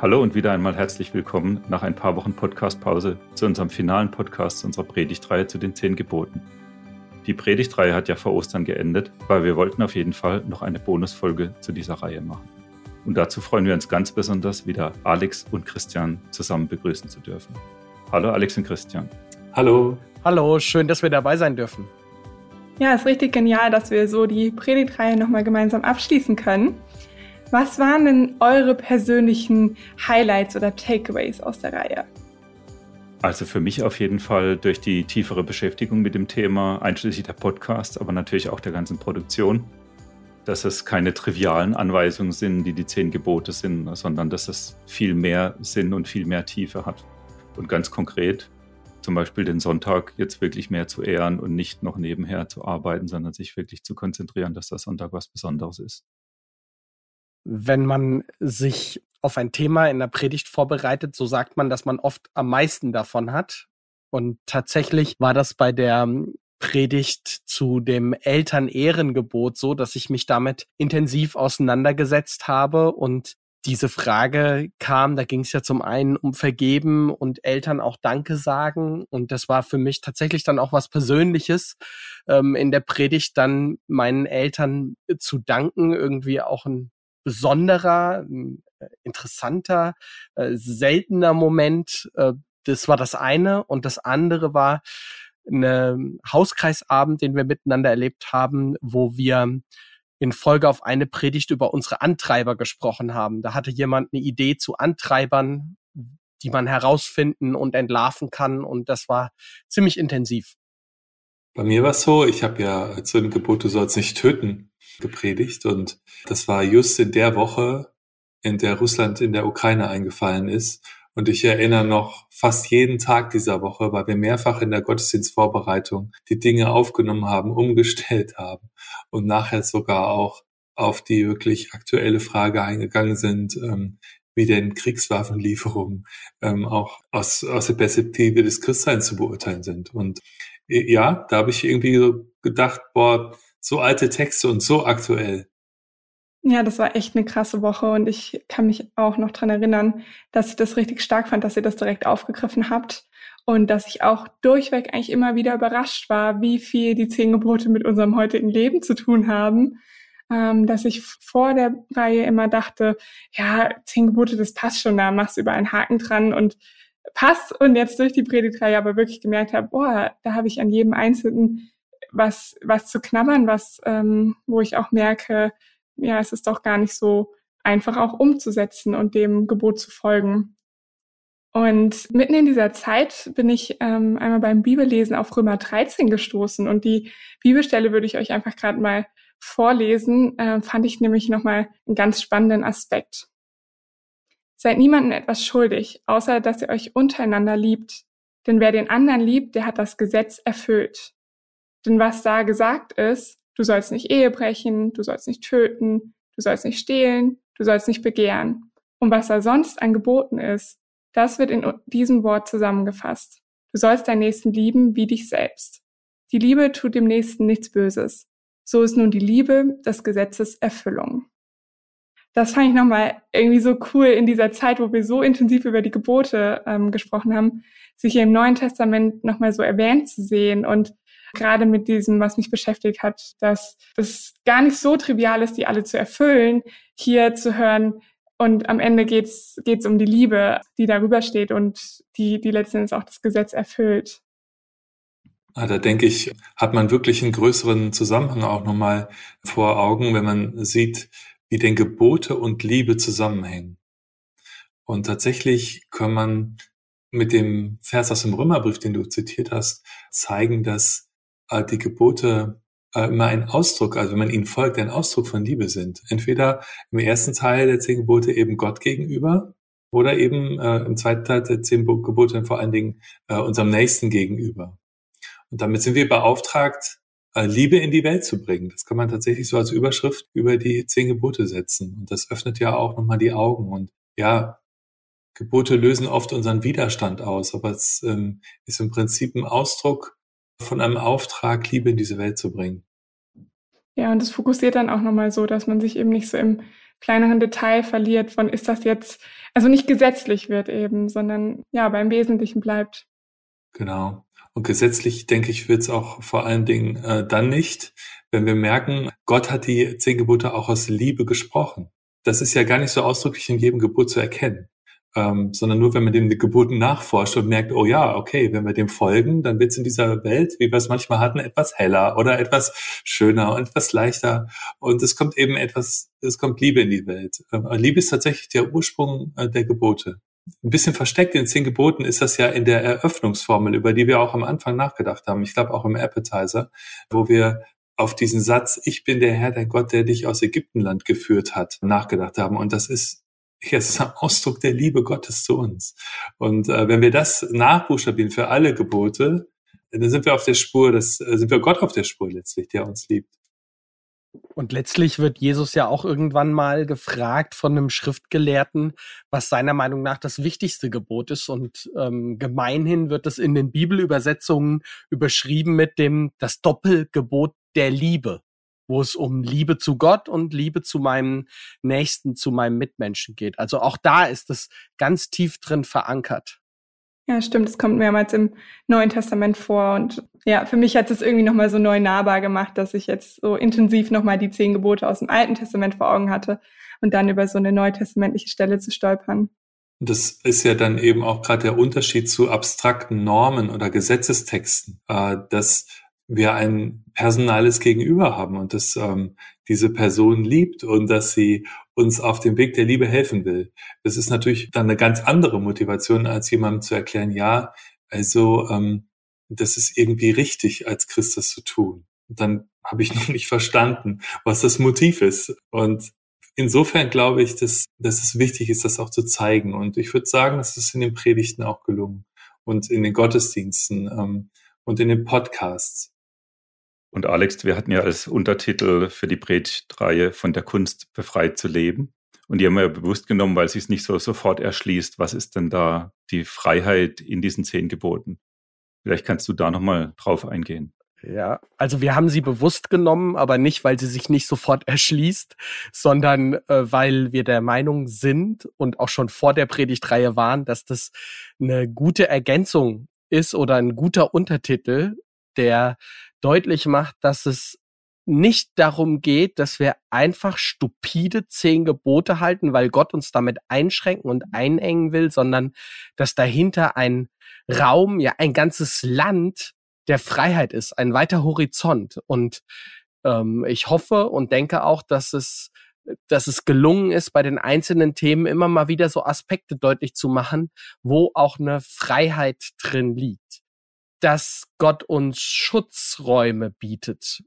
Hallo und wieder einmal herzlich willkommen nach ein paar Wochen Podcastpause zu unserem finalen Podcast unserer Predigtreihe zu den zehn Geboten. Die Predigtreihe hat ja vor Ostern geendet, weil wir wollten auf jeden Fall noch eine Bonusfolge zu dieser Reihe machen. Und dazu freuen wir uns ganz besonders, wieder Alex und Christian zusammen begrüßen zu dürfen. Hallo Alex und Christian. Hallo. Hallo, schön, dass wir dabei sein dürfen. Ja, ist richtig genial, dass wir so die Predigtreihe nochmal gemeinsam abschließen können. Was waren denn eure persönlichen Highlights oder Takeaways aus der Reihe? Also für mich auf jeden Fall durch die tiefere Beschäftigung mit dem Thema, einschließlich der Podcasts, aber natürlich auch der ganzen Produktion, dass es keine trivialen Anweisungen sind, die die zehn Gebote sind, sondern dass es viel mehr Sinn und viel mehr Tiefe hat. Und ganz konkret, zum Beispiel den Sonntag jetzt wirklich mehr zu ehren und nicht noch nebenher zu arbeiten, sondern sich wirklich zu konzentrieren, dass der Sonntag was Besonderes ist. Wenn man sich auf ein Thema in der Predigt vorbereitet, so sagt man, dass man oft am meisten davon hat. Und tatsächlich war das bei der Predigt zu dem Elternehrengebot so, dass ich mich damit intensiv auseinandergesetzt habe und diese Frage kam, da ging es ja zum einen um Vergeben und Eltern auch Danke sagen. Und das war für mich tatsächlich dann auch was Persönliches, ähm, in der Predigt dann meinen Eltern zu danken, irgendwie auch ein besonderer, äh, interessanter, äh, seltener Moment. Äh, das war das eine. Und das andere war ein Hauskreisabend, den wir miteinander erlebt haben, wo wir in Folge auf eine Predigt über unsere Antreiber gesprochen haben. Da hatte jemand eine Idee zu Antreibern, die man herausfinden und entlarven kann. Und das war ziemlich intensiv. Bei mir war es so, ich habe ja zu dem Gebot, du sollst nicht töten, gepredigt. Und das war just in der Woche, in der Russland in der Ukraine eingefallen ist. Und ich erinnere noch fast jeden Tag dieser Woche, weil wir mehrfach in der Gottesdienstvorbereitung die Dinge aufgenommen haben, umgestellt haben und nachher sogar auch auf die wirklich aktuelle Frage eingegangen sind, ähm, wie denn Kriegswaffenlieferungen ähm, auch aus, aus der Perspektive des Christseins zu beurteilen sind. Und äh, ja, da habe ich irgendwie so gedacht, boah, so alte Texte und so aktuell. Ja, das war echt eine krasse Woche und ich kann mich auch noch dran erinnern, dass ich das richtig stark fand, dass ihr das direkt aufgegriffen habt und dass ich auch durchweg eigentlich immer wieder überrascht war, wie viel die zehn Gebote mit unserem heutigen Leben zu tun haben. Ähm, dass ich vor der Reihe immer dachte, ja, zehn Gebote, das passt schon, da machst du über einen Haken dran und passt. Und jetzt durch die Predigtreihe aber wirklich gemerkt habe, boah, da habe ich an jedem Einzelnen was, was zu knabbern, was, ähm, wo ich auch merke, ja, es ist doch gar nicht so einfach auch umzusetzen und dem Gebot zu folgen. Und mitten in dieser Zeit bin ich ähm, einmal beim Bibellesen auf Römer 13 gestoßen und die Bibelstelle würde ich euch einfach gerade mal vorlesen, äh, fand ich nämlich nochmal einen ganz spannenden Aspekt. Seid niemandem etwas schuldig, außer dass ihr euch untereinander liebt. Denn wer den anderen liebt, der hat das Gesetz erfüllt. Denn was da gesagt ist, du sollst nicht Ehe brechen, du sollst nicht töten, du sollst nicht stehlen, du sollst nicht begehren. Und was da sonst angeboten ist, das wird in diesem Wort zusammengefasst. Du sollst deinen Nächsten lieben wie dich selbst. Die Liebe tut dem Nächsten nichts Böses. So ist nun die Liebe des Gesetzes Erfüllung. Das fand ich nochmal irgendwie so cool in dieser Zeit, wo wir so intensiv über die Gebote ähm, gesprochen haben, sich im Neuen Testament nochmal so erwähnt zu sehen und gerade mit diesem, was mich beschäftigt hat, dass das gar nicht so trivial ist, die alle zu erfüllen, hier zu hören, und am Ende geht's geht's um die Liebe, die darüber steht und die, die letztendlich auch das Gesetz erfüllt. Ah, da denke ich, hat man wirklich einen größeren Zusammenhang auch nochmal vor Augen, wenn man sieht, wie denn Gebote und Liebe zusammenhängen. Und tatsächlich kann man mit dem Vers aus dem Römerbrief, den du zitiert hast, zeigen, dass die Gebote äh, immer ein Ausdruck, also wenn man ihnen folgt, ein Ausdruck von Liebe sind. Entweder im ersten Teil der zehn Gebote eben Gott gegenüber oder eben äh, im zweiten Teil der zehn Gebote vor allen Dingen äh, unserem Nächsten gegenüber. Und damit sind wir beauftragt, äh, Liebe in die Welt zu bringen. Das kann man tatsächlich so als Überschrift über die zehn Gebote setzen. Und das öffnet ja auch nochmal die Augen. Und ja, Gebote lösen oft unseren Widerstand aus, aber es ähm, ist im Prinzip ein Ausdruck von einem Auftrag, Liebe in diese Welt zu bringen. Ja, und es fokussiert dann auch nochmal so, dass man sich eben nicht so im kleineren Detail verliert von, ist das jetzt, also nicht gesetzlich wird eben, sondern ja, beim Wesentlichen bleibt. Genau. Und gesetzlich, denke ich, wird es auch vor allen Dingen äh, dann nicht, wenn wir merken, Gott hat die zehn Gebote auch aus Liebe gesprochen. Das ist ja gar nicht so ausdrücklich in jedem Gebot zu erkennen ähm, sondern nur, wenn man den Geboten nachforscht und merkt, oh ja, okay, wenn wir dem folgen, dann wird es in dieser Welt, wie wir es manchmal hatten, etwas heller oder etwas schöner und etwas leichter. Und es kommt eben etwas, es kommt Liebe in die Welt. Ähm, Liebe ist tatsächlich der Ursprung äh, der Gebote. Ein bisschen versteckt in zehn Geboten ist das ja in der Eröffnungsformel, über die wir auch am Anfang nachgedacht haben. Ich glaube auch im Appetizer, wo wir auf diesen Satz, ich bin der Herr, dein Gott, der dich aus Ägyptenland geführt hat, nachgedacht haben. Und das ist es ist ein Ausdruck der Liebe Gottes zu uns. Und äh, wenn wir das nachbuchstabieren für alle Gebote, dann sind wir auf der Spur, das äh, sind wir Gott auf der Spur letztlich, der uns liebt. Und letztlich wird Jesus ja auch irgendwann mal gefragt von einem Schriftgelehrten, was seiner Meinung nach das wichtigste Gebot ist. Und ähm, gemeinhin wird es in den Bibelübersetzungen überschrieben mit dem das Doppelgebot der Liebe wo es um Liebe zu Gott und Liebe zu meinem Nächsten, zu meinem Mitmenschen geht. Also auch da ist es ganz tief drin verankert. Ja, stimmt. Es kommt mehrmals im Neuen Testament vor. Und ja, für mich hat es irgendwie nochmal so neu nahbar gemacht, dass ich jetzt so intensiv nochmal die zehn Gebote aus dem Alten Testament vor Augen hatte und dann über so eine neutestamentliche Stelle zu stolpern. Das ist ja dann eben auch gerade der Unterschied zu abstrakten Normen oder Gesetzestexten, äh, dass wir ein personales Gegenüber haben und dass ähm, diese Person liebt und dass sie uns auf dem Weg der Liebe helfen will. Das ist natürlich dann eine ganz andere Motivation, als jemandem zu erklären, ja, also ähm, das ist irgendwie richtig, als Christ das zu tun. Dann habe ich noch nicht verstanden, was das Motiv ist. Und insofern glaube ich, dass, dass es wichtig ist, das auch zu zeigen. Und ich würde sagen, es ist in den Predigten auch gelungen und in den Gottesdiensten ähm, und in den Podcasts. Und Alex, wir hatten ja als Untertitel für die Predigtreihe von der Kunst befreit zu leben. Und die haben wir bewusst genommen, weil sich es nicht so sofort erschließt. Was ist denn da die Freiheit in diesen zehn Geboten? Vielleicht kannst du da nochmal drauf eingehen. Ja, also wir haben sie bewusst genommen, aber nicht, weil sie sich nicht sofort erschließt, sondern äh, weil wir der Meinung sind und auch schon vor der Predigtreihe waren, dass das eine gute Ergänzung ist oder ein guter Untertitel, der deutlich macht, dass es nicht darum geht, dass wir einfach stupide zehn Gebote halten, weil Gott uns damit einschränken und einengen will, sondern dass dahinter ein Raum, ja ein ganzes Land der Freiheit ist, ein weiter Horizont. Und ähm, ich hoffe und denke auch, dass es dass es gelungen ist, bei den einzelnen Themen immer mal wieder so Aspekte deutlich zu machen, wo auch eine Freiheit drin liegt dass Gott uns Schutzräume bietet.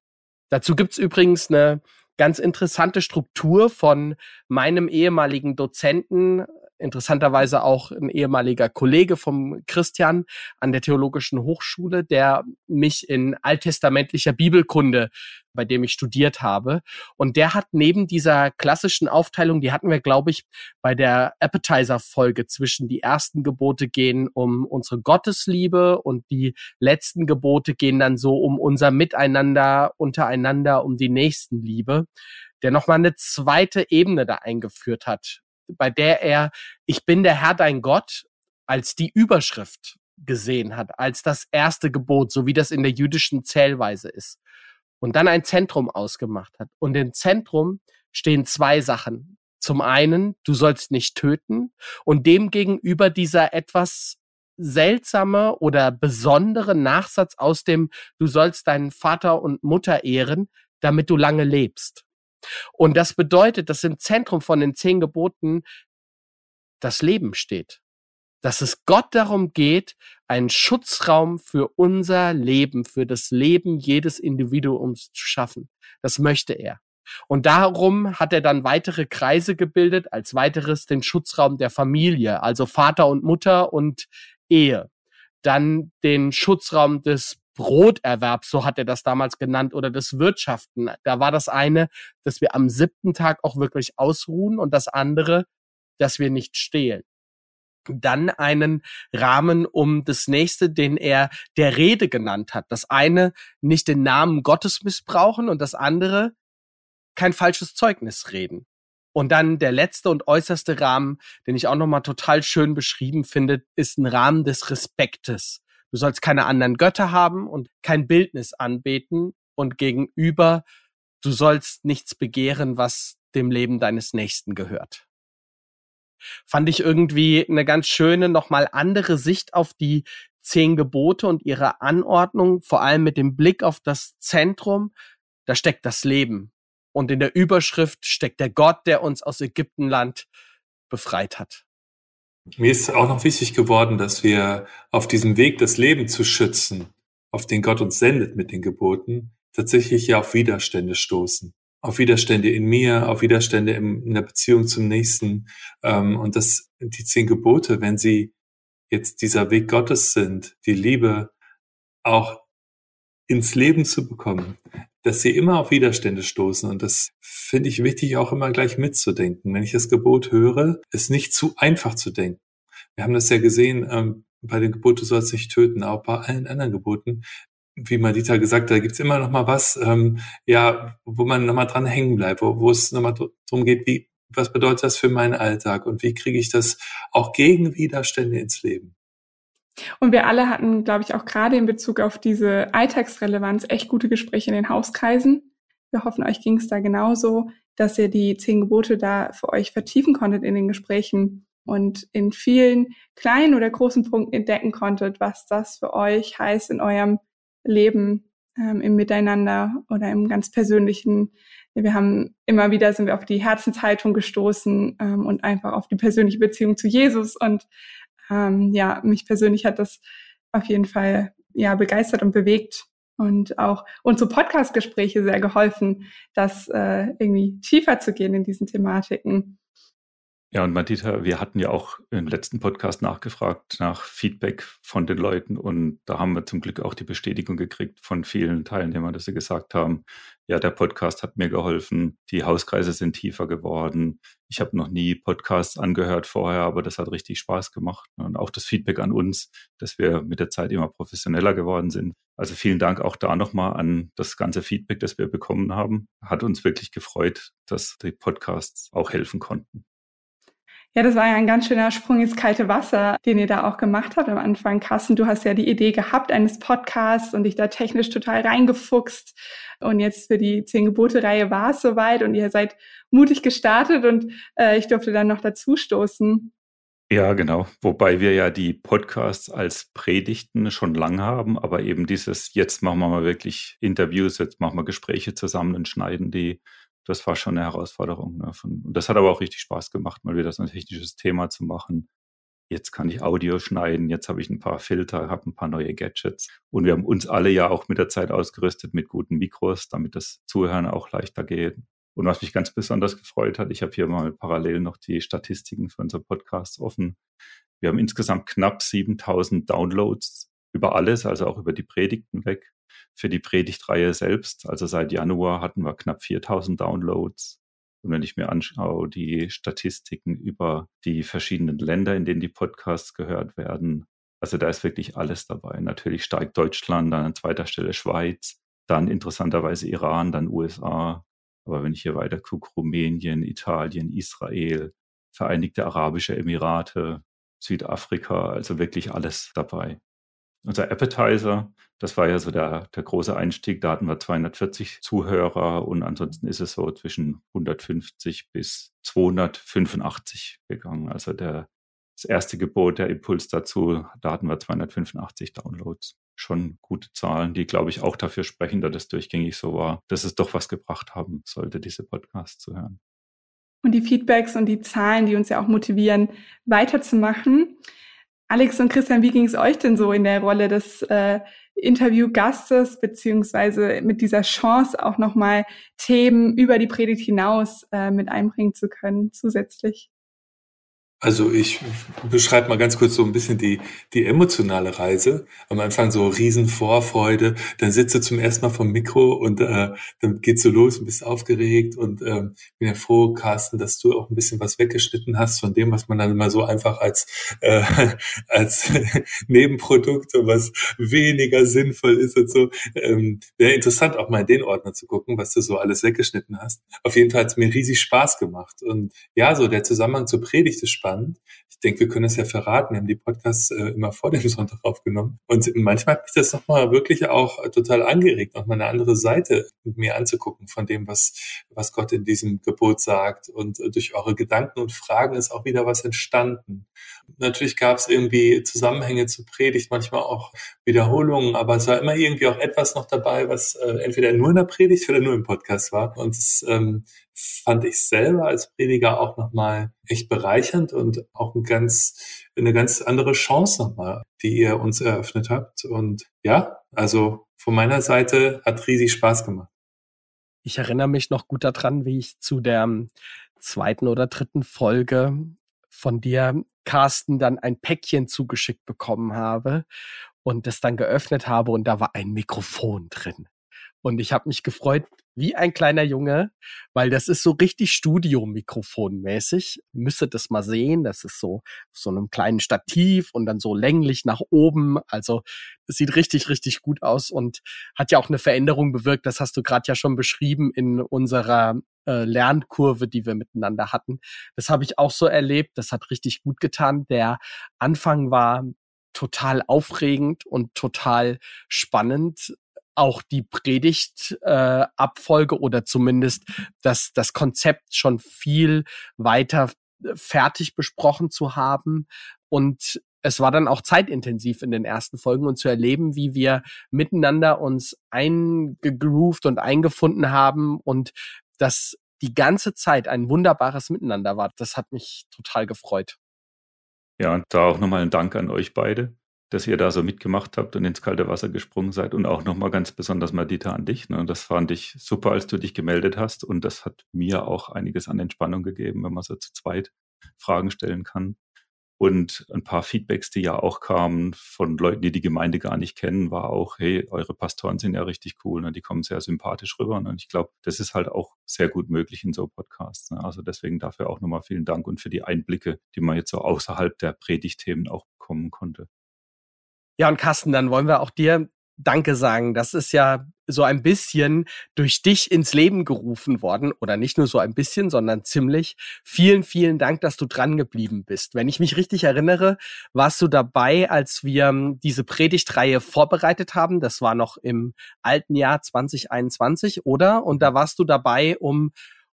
Dazu gibt's übrigens eine ganz interessante Struktur von meinem ehemaligen Dozenten interessanterweise auch ein ehemaliger Kollege vom Christian an der Theologischen Hochschule, der mich in alttestamentlicher Bibelkunde, bei dem ich studiert habe. Und der hat neben dieser klassischen Aufteilung, die hatten wir, glaube ich, bei der Appetizer-Folge zwischen die ersten Gebote gehen um unsere Gottesliebe und die letzten Gebote gehen dann so um unser Miteinander, untereinander, um die Nächstenliebe der nochmal eine zweite Ebene da eingeführt hat, bei der er Ich bin der Herr dein Gott als die Überschrift gesehen hat, als das erste Gebot, so wie das in der jüdischen Zählweise ist. Und dann ein Zentrum ausgemacht hat. Und im Zentrum stehen zwei Sachen. Zum einen, du sollst nicht töten und dem gegenüber dieser etwas seltsame oder besondere Nachsatz aus dem, du sollst deinen Vater und Mutter ehren, damit du lange lebst. Und das bedeutet, dass im Zentrum von den zehn Geboten das Leben steht. Dass es Gott darum geht, einen Schutzraum für unser Leben, für das Leben jedes Individuums zu schaffen. Das möchte er. Und darum hat er dann weitere Kreise gebildet, als weiteres den Schutzraum der Familie, also Vater und Mutter und Ehe. Dann den Schutzraum des Broterwerb, so hat er das damals genannt, oder des Wirtschaften. Da war das eine, dass wir am siebten Tag auch wirklich ausruhen und das andere, dass wir nicht stehlen. Dann einen Rahmen um das nächste, den er der Rede genannt hat. Das eine, nicht den Namen Gottes missbrauchen und das andere, kein falsches Zeugnis reden. Und dann der letzte und äußerste Rahmen, den ich auch nochmal total schön beschrieben finde, ist ein Rahmen des Respektes. Du sollst keine anderen Götter haben und kein Bildnis anbeten und gegenüber, du sollst nichts begehren, was dem Leben deines Nächsten gehört. Fand ich irgendwie eine ganz schöne, nochmal andere Sicht auf die zehn Gebote und ihre Anordnung, vor allem mit dem Blick auf das Zentrum, da steckt das Leben. Und in der Überschrift steckt der Gott, der uns aus Ägyptenland befreit hat. Mir ist auch noch wichtig geworden, dass wir auf diesem Weg, das Leben zu schützen, auf den Gott uns sendet mit den Geboten, tatsächlich ja auf Widerstände stoßen. Auf Widerstände in mir, auf Widerstände in der Beziehung zum Nächsten. Ähm, und dass die zehn Gebote, wenn sie jetzt dieser Weg Gottes sind, die Liebe auch ins Leben zu bekommen, dass sie immer auf Widerstände stoßen. Und das finde ich wichtig, auch immer gleich mitzudenken. Wenn ich das Gebot höre, ist nicht zu einfach zu denken. Wir haben das ja gesehen ähm, bei dem Gebot, du sollst nicht töten, auch bei allen anderen Geboten. Wie Madita gesagt hat, da gibt's immer noch mal was, ähm, ja, wo man noch mal dran hängen bleibt, wo, es noch mal darum geht, wie, was bedeutet das für meinen Alltag und wie kriege ich das auch gegen Widerstände ins Leben? Und wir alle hatten, glaube ich, auch gerade in Bezug auf diese Alltagsrelevanz echt gute Gespräche in den Hauskreisen. Wir hoffen, euch ging es da genauso, dass ihr die zehn Gebote da für euch vertiefen konntet in den Gesprächen und in vielen kleinen oder großen Punkten entdecken konntet, was das für euch heißt in eurem Leben, ähm, im Miteinander oder im ganz persönlichen. Wir haben immer wieder sind wir auf die Herzenshaltung gestoßen ähm, und einfach auf die persönliche Beziehung zu Jesus und ähm, ja, mich persönlich hat das auf jeden Fall ja begeistert und bewegt und auch unsere Podcast-Gespräche sehr geholfen, das äh, irgendwie tiefer zu gehen in diesen Thematiken. Ja, und Madita, wir hatten ja auch im letzten Podcast nachgefragt nach Feedback von den Leuten und da haben wir zum Glück auch die Bestätigung gekriegt von vielen Teilnehmern, dass sie gesagt haben, ja, der Podcast hat mir geholfen, die Hauskreise sind tiefer geworden. Ich habe noch nie Podcasts angehört vorher, aber das hat richtig Spaß gemacht. Und auch das Feedback an uns, dass wir mit der Zeit immer professioneller geworden sind. Also vielen Dank auch da nochmal an das ganze Feedback, das wir bekommen haben. Hat uns wirklich gefreut, dass die Podcasts auch helfen konnten. Ja, das war ja ein ganz schöner Sprung ins kalte Wasser, den ihr da auch gemacht habt am Anfang. Carsten, du hast ja die Idee gehabt eines Podcasts und dich da technisch total reingefuchst. Und jetzt für die Zehn Gebote-Reihe war es soweit und ihr seid mutig gestartet und äh, ich durfte dann noch dazu stoßen. Ja, genau. Wobei wir ja die Podcasts als Predigten schon lang haben, aber eben dieses, jetzt machen wir mal wirklich Interviews, jetzt machen wir Gespräche zusammen und schneiden die das war schon eine Herausforderung. Ne? Von, und das hat aber auch richtig Spaß gemacht, mal wieder so ein technisches Thema zu machen. Jetzt kann ich Audio schneiden, jetzt habe ich ein paar Filter, habe ein paar neue Gadgets. Und wir haben uns alle ja auch mit der Zeit ausgerüstet mit guten Mikros, damit das Zuhören auch leichter geht. Und was mich ganz besonders gefreut hat, ich habe hier mal parallel noch die Statistiken für unser Podcast offen. Wir haben insgesamt knapp 7000 Downloads über alles, also auch über die Predigten weg für die Predigtreihe selbst. Also seit Januar hatten wir knapp 4000 Downloads. Und wenn ich mir anschaue, die Statistiken über die verschiedenen Länder, in denen die Podcasts gehört werden, also da ist wirklich alles dabei. Natürlich steigt Deutschland, dann an zweiter Stelle Schweiz, dann interessanterweise Iran, dann USA. Aber wenn ich hier weiter gucke, Rumänien, Italien, Israel, Vereinigte Arabische Emirate, Südafrika, also wirklich alles dabei. Unser Appetizer, das war ja so der, der große Einstieg, da hatten wir 240 Zuhörer und ansonsten ist es so zwischen 150 bis 285 gegangen. Also der, das erste Gebot, der Impuls dazu, da hatten wir 285 Downloads. Schon gute Zahlen, die, glaube ich, auch dafür sprechen, dass es durchgängig so war, dass es doch was gebracht haben sollte, diese Podcasts zu hören. Und die Feedbacks und die Zahlen, die uns ja auch motivieren, weiterzumachen. Alex und Christian, wie ging es euch denn so in der Rolle des äh, Interviewgastes, beziehungsweise mit dieser Chance auch nochmal Themen über die Predigt hinaus äh, mit einbringen zu können, zusätzlich? Also ich beschreibe mal ganz kurz so ein bisschen die, die emotionale Reise. Am Anfang so Riesenvorfreude, dann sitze zum ersten Mal vom Mikro und äh, dann geht's so los und bist aufgeregt und ähm, bin ja froh, Carsten, dass du auch ein bisschen was weggeschnitten hast von dem, was man dann immer so einfach als, äh, als Nebenprodukt und was weniger sinnvoll ist und so. Ähm, Wäre interessant, auch mal in den Ordner zu gucken, was du so alles weggeschnitten hast. Auf jeden Fall hat es mir riesig Spaß gemacht. Und ja, so der Zusammenhang zur Predigt ist spannend spannend. Ich denke, wir können es ja verraten. Wir haben die Podcasts äh, immer vor dem Sonntag aufgenommen. Und manchmal hat mich das nochmal wirklich auch total angeregt, nochmal eine andere Seite mit mir anzugucken von dem, was, was Gott in diesem Gebot sagt. Und äh, durch eure Gedanken und Fragen ist auch wieder was entstanden. Natürlich gab es irgendwie Zusammenhänge zur Predigt, manchmal auch Wiederholungen, aber es war immer irgendwie auch etwas noch dabei, was äh, entweder nur in der Predigt oder nur im Podcast war. Und es ähm, fand ich selber als Prediger auch nochmal echt bereichernd und auch ein ganz, eine ganz andere Chance nochmal, die ihr uns eröffnet habt. Und ja, also von meiner Seite hat riesig Spaß gemacht. Ich erinnere mich noch gut daran, wie ich zu der zweiten oder dritten Folge von dir, Carsten, dann ein Päckchen zugeschickt bekommen habe und das dann geöffnet habe und da war ein Mikrofon drin. Und ich habe mich gefreut wie ein kleiner Junge, weil das ist so richtig Studio-Mikrofon-mäßig. Müsstet das mal sehen. Das ist so so einem kleinen Stativ und dann so länglich nach oben. Also es sieht richtig, richtig gut aus und hat ja auch eine Veränderung bewirkt. Das hast du gerade ja schon beschrieben in unserer äh, Lernkurve, die wir miteinander hatten. Das habe ich auch so erlebt. Das hat richtig gut getan. Der Anfang war total aufregend und total spannend auch die Predigtabfolge äh, oder zumindest das, das Konzept schon viel weiter äh, fertig besprochen zu haben. Und es war dann auch zeitintensiv in den ersten Folgen und zu erleben, wie wir miteinander uns eingegroovt und eingefunden haben und das die ganze Zeit ein wunderbares Miteinander war. Das hat mich total gefreut. Ja, und da auch nochmal ein Dank an euch beide dass ihr da so mitgemacht habt und ins kalte Wasser gesprungen seid. Und auch nochmal ganz besonders Madita an dich. Ne? Das fand ich super, als du dich gemeldet hast. Und das hat mir auch einiges an Entspannung gegeben, wenn man so zu zweit Fragen stellen kann. Und ein paar Feedbacks, die ja auch kamen von Leuten, die die Gemeinde gar nicht kennen, war auch, hey, eure Pastoren sind ja richtig cool, ne? die kommen sehr sympathisch rüber. Ne? Und ich glaube, das ist halt auch sehr gut möglich in so Podcasts. Ne? Also deswegen dafür auch nochmal vielen Dank und für die Einblicke, die man jetzt so außerhalb der Predigtthemen auch bekommen konnte. Ja, und Carsten, dann wollen wir auch dir Danke sagen. Das ist ja so ein bisschen durch dich ins Leben gerufen worden oder nicht nur so ein bisschen, sondern ziemlich. Vielen, vielen Dank, dass du dran geblieben bist. Wenn ich mich richtig erinnere, warst du dabei, als wir ähm, diese Predigtreihe vorbereitet haben. Das war noch im alten Jahr 2021, oder? Und da warst du dabei, um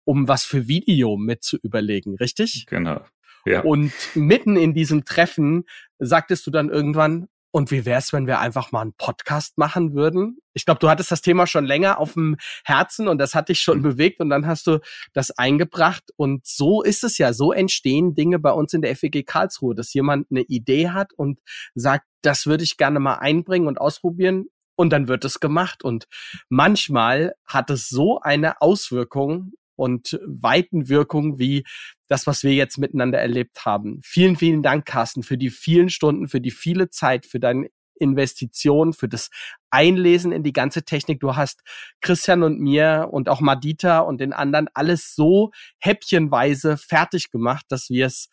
um was für Video mit zu überlegen, richtig? Genau. Ja. Und mitten in diesem Treffen sagtest du dann irgendwann, und wie wär's, wenn wir einfach mal einen Podcast machen würden? Ich glaube, du hattest das Thema schon länger auf dem Herzen und das hat dich schon mhm. bewegt und dann hast du das eingebracht. Und so ist es ja. So entstehen Dinge bei uns in der FEG Karlsruhe, dass jemand eine Idee hat und sagt, das würde ich gerne mal einbringen und ausprobieren. Und dann wird es gemacht. Und manchmal hat es so eine Auswirkung und Weitenwirkung wie das, was wir jetzt miteinander erlebt haben. Vielen, vielen Dank, Carsten, für die vielen Stunden, für die viele Zeit, für deine Investition, für das Einlesen in die ganze Technik. Du hast Christian und mir und auch Madita und den anderen alles so häppchenweise fertig gemacht, dass wir es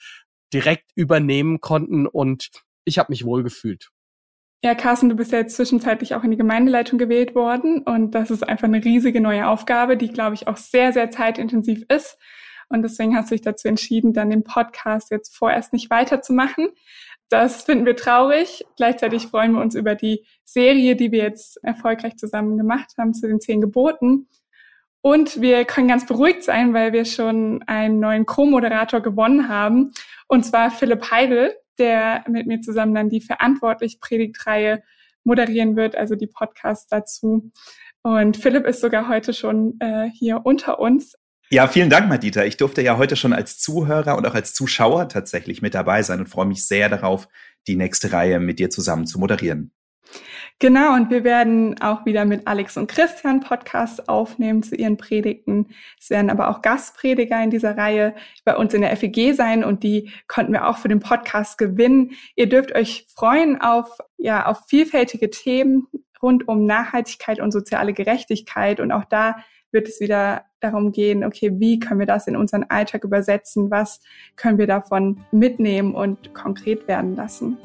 direkt übernehmen konnten und ich habe mich wohl gefühlt. Ja, Carsten, du bist ja jetzt zwischenzeitlich auch in die Gemeindeleitung gewählt worden und das ist einfach eine riesige neue Aufgabe, die, glaube ich, auch sehr, sehr zeitintensiv ist. Und deswegen hast du dich dazu entschieden, dann den Podcast jetzt vorerst nicht weiterzumachen. Das finden wir traurig. Gleichzeitig freuen wir uns über die Serie, die wir jetzt erfolgreich zusammen gemacht haben zu den zehn Geboten. Und wir können ganz beruhigt sein, weil wir schon einen neuen Co-Moderator gewonnen haben, und zwar Philipp Heidel der mit mir zusammen dann die verantwortlich Predigtreihe moderieren wird, also die Podcasts dazu. Und Philipp ist sogar heute schon äh, hier unter uns. Ja, vielen Dank, Madita. Ich durfte ja heute schon als Zuhörer und auch als Zuschauer tatsächlich mit dabei sein und freue mich sehr darauf, die nächste Reihe mit dir zusammen zu moderieren. Genau, und wir werden auch wieder mit Alex und Christian Podcasts aufnehmen zu ihren Predigten. Es werden aber auch Gastprediger in dieser Reihe bei uns in der FEG sein und die konnten wir auch für den Podcast gewinnen. Ihr dürft euch freuen auf, ja, auf vielfältige Themen rund um Nachhaltigkeit und soziale Gerechtigkeit und auch da wird es wieder darum gehen, okay, wie können wir das in unseren Alltag übersetzen? Was können wir davon mitnehmen und konkret werden lassen?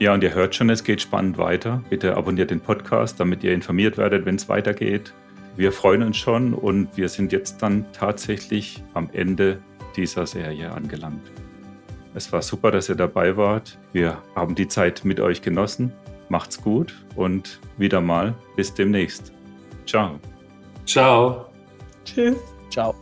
Ja, und ihr hört schon, es geht spannend weiter. Bitte abonniert den Podcast, damit ihr informiert werdet, wenn es weitergeht. Wir freuen uns schon und wir sind jetzt dann tatsächlich am Ende dieser Serie angelangt. Es war super, dass ihr dabei wart. Wir haben die Zeit mit euch genossen. Macht's gut und wieder mal bis demnächst. Ciao. Ciao. Tschüss. Ciao.